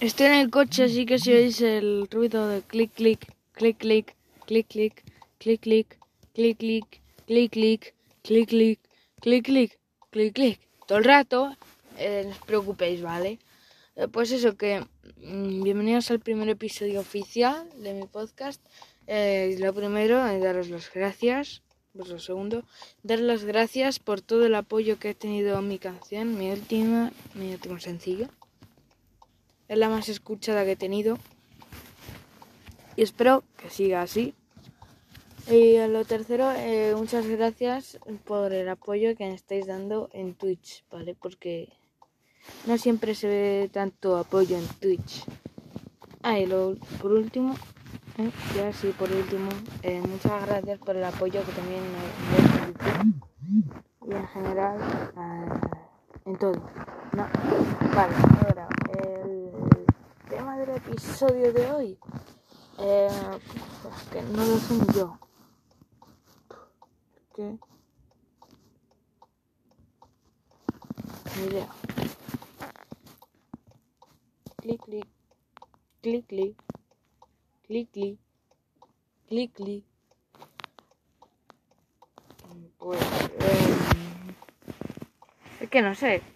Estoy en el coche, así que si oís el ruido de clic, clic, clic, clic, clic, clic, clic, clic, clic, clic, clic, clic, clic, clic, clic, clic, clic, clic, todo el rato, eh, no os preocupéis, ¿vale? Eh, pues eso, que mm, bienvenidos al primer episodio oficial de mi podcast. Eh, lo primero es daros las gracias. Pues lo segundo, dar las gracias por todo el apoyo que ha tenido mi canción, mi última, mi último sencillo. Es la más escuchada que he tenido. Y espero que siga así. Y lo tercero, eh, muchas gracias por el apoyo que me estáis dando en Twitch, ¿vale? Porque no siempre se ve tanto apoyo en Twitch. Ah, y lo, por último, eh, ya sí, por último, eh, muchas gracias por el apoyo que también me y en general en todo. No, vale, episodio de hoy, eh, es que no lo ni yo. Que ni idea. Clic, clic, clic, clic, clic, clic, clic, clic. Pues, eh, es que no sé.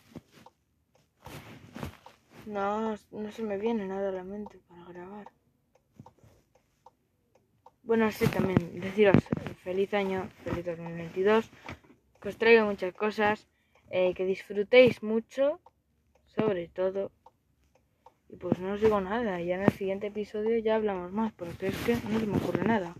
No, no se me viene nada a la mente para grabar. Bueno, sí, también deciros feliz año, feliz 2022, que os traiga muchas cosas, eh, que disfrutéis mucho, sobre todo. Y pues no os digo nada, ya en el siguiente episodio ya hablamos más, porque es que no se me ocurre nada.